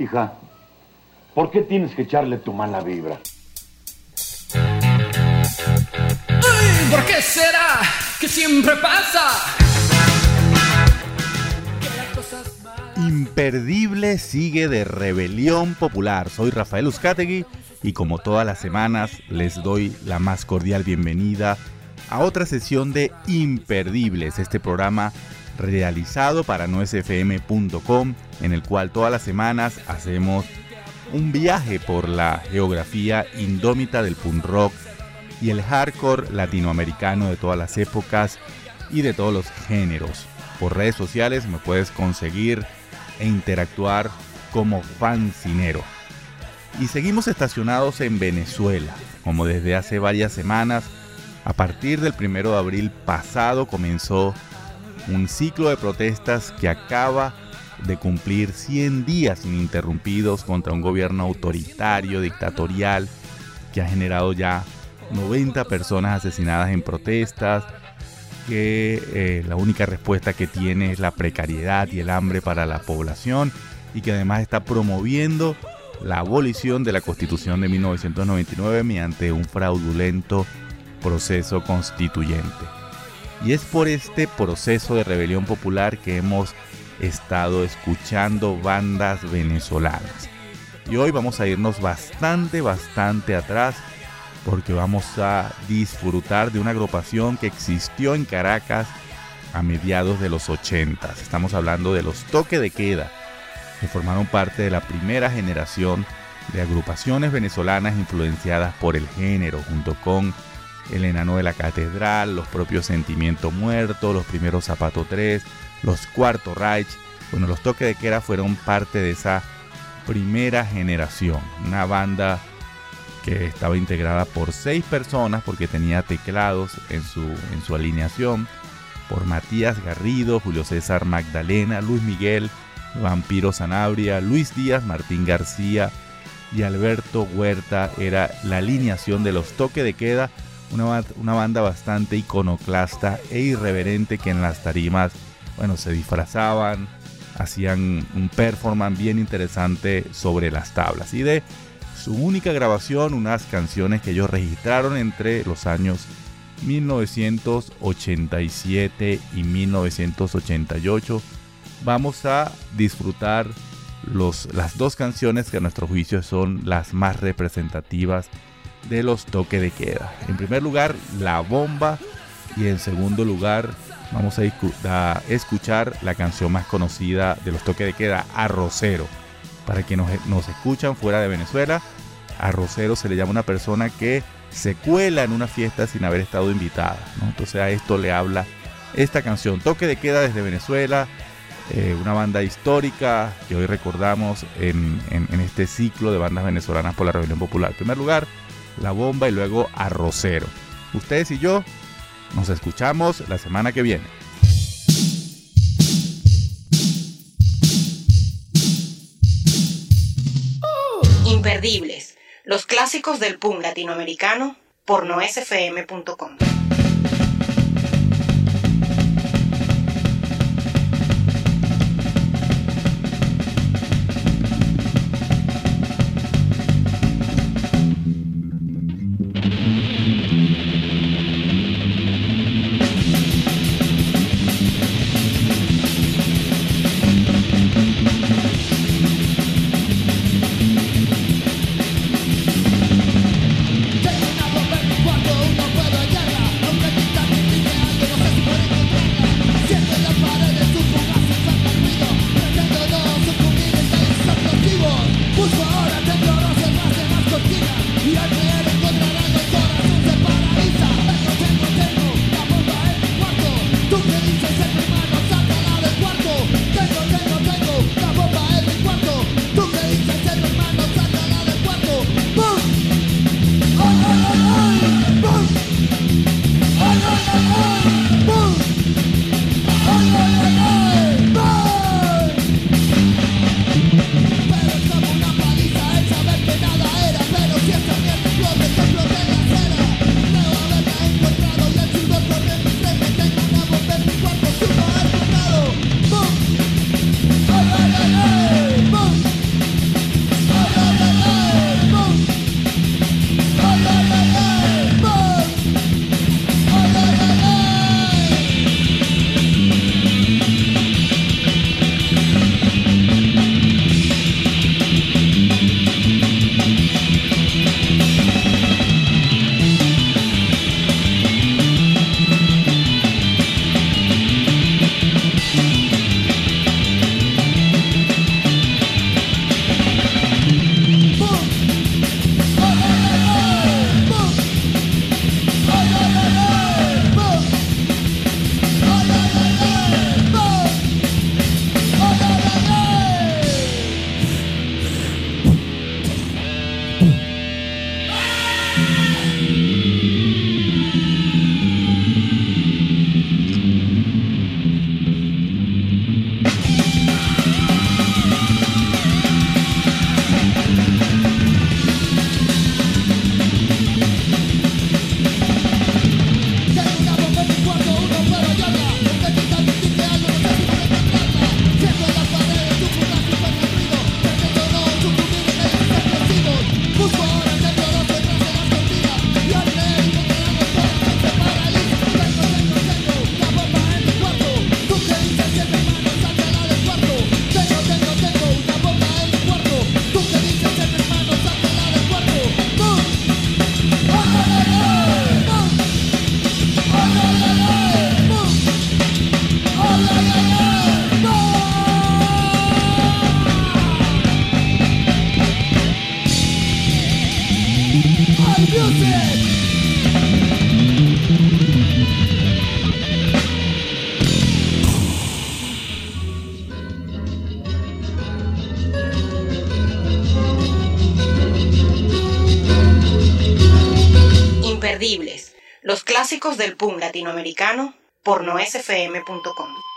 Hija, ¿por qué tienes que echarle tu mala vibra? Ay, ¿Por qué será que siempre pasa? Imperdible sigue de Rebelión Popular. Soy Rafael Uzcategui y como todas las semanas les doy la más cordial bienvenida a otra sesión de Imperdibles, este programa realizado para noesfm.com en el cual todas las semanas hacemos un viaje por la geografía indómita del punk rock y el hardcore latinoamericano de todas las épocas y de todos los géneros. Por redes sociales me puedes conseguir e interactuar como fancinero. Y seguimos estacionados en Venezuela, como desde hace varias semanas. A partir del primero de abril pasado comenzó un ciclo de protestas que acaba de cumplir 100 días ininterrumpidos contra un gobierno autoritario, dictatorial, que ha generado ya 90 personas asesinadas en protestas, que eh, la única respuesta que tiene es la precariedad y el hambre para la población y que además está promoviendo la abolición de la constitución de 1999 mediante un fraudulento proceso constituyente. Y es por este proceso de rebelión popular que hemos estado escuchando bandas venezolanas. Y hoy vamos a irnos bastante, bastante atrás porque vamos a disfrutar de una agrupación que existió en Caracas a mediados de los 80. Estamos hablando de los Toque de Queda, que formaron parte de la primera generación de agrupaciones venezolanas influenciadas por el género, junto con El Enano de la Catedral, los propios Sentimiento Muerto, los primeros Zapato 3, los Cuarto Reich. Bueno, los Toque de Queda fueron parte de esa primera generación, una banda que estaba integrada por seis personas porque tenía teclados en su, en su alineación, por Matías Garrido, Julio César Magdalena, Luis Miguel, Vampiro Sanabria, Luis Díaz, Martín García y Alberto Huerta era la alineación de los Toque de Queda, una, una banda bastante iconoclasta e irreverente que en las tarimas, bueno, se disfrazaban, hacían un performance bien interesante sobre las tablas. Y de su única grabación, unas canciones que ellos registraron entre los años 1987 y 1988. Vamos a disfrutar los, las dos canciones que a nuestro juicio son las más representativas de los toque de queda. En primer lugar, La Bomba y en segundo lugar vamos a, escuchar la canción más conocida de los toque de queda, Arrocero. Para quienes nos, nos escuchan fuera de Venezuela, arrocero se le llama una persona que se cuela en una fiesta sin haber estado invitada. Entonces a esto le habla esta canción. Toque de queda desde Venezuela, eh, una banda histórica que hoy recordamos en, en- en este ciclo de bandas venezolanas por la Rebelión Popular. En primer lugar, La Bomba y luego Arrocero. Ustedes y yo nos escuchamos la semana que viene. Imperdibles. Los clásicos del punk latinoamericano por noesfm.com. Imperdibles, los clásicos del punk latinoamericano por noesfm.com.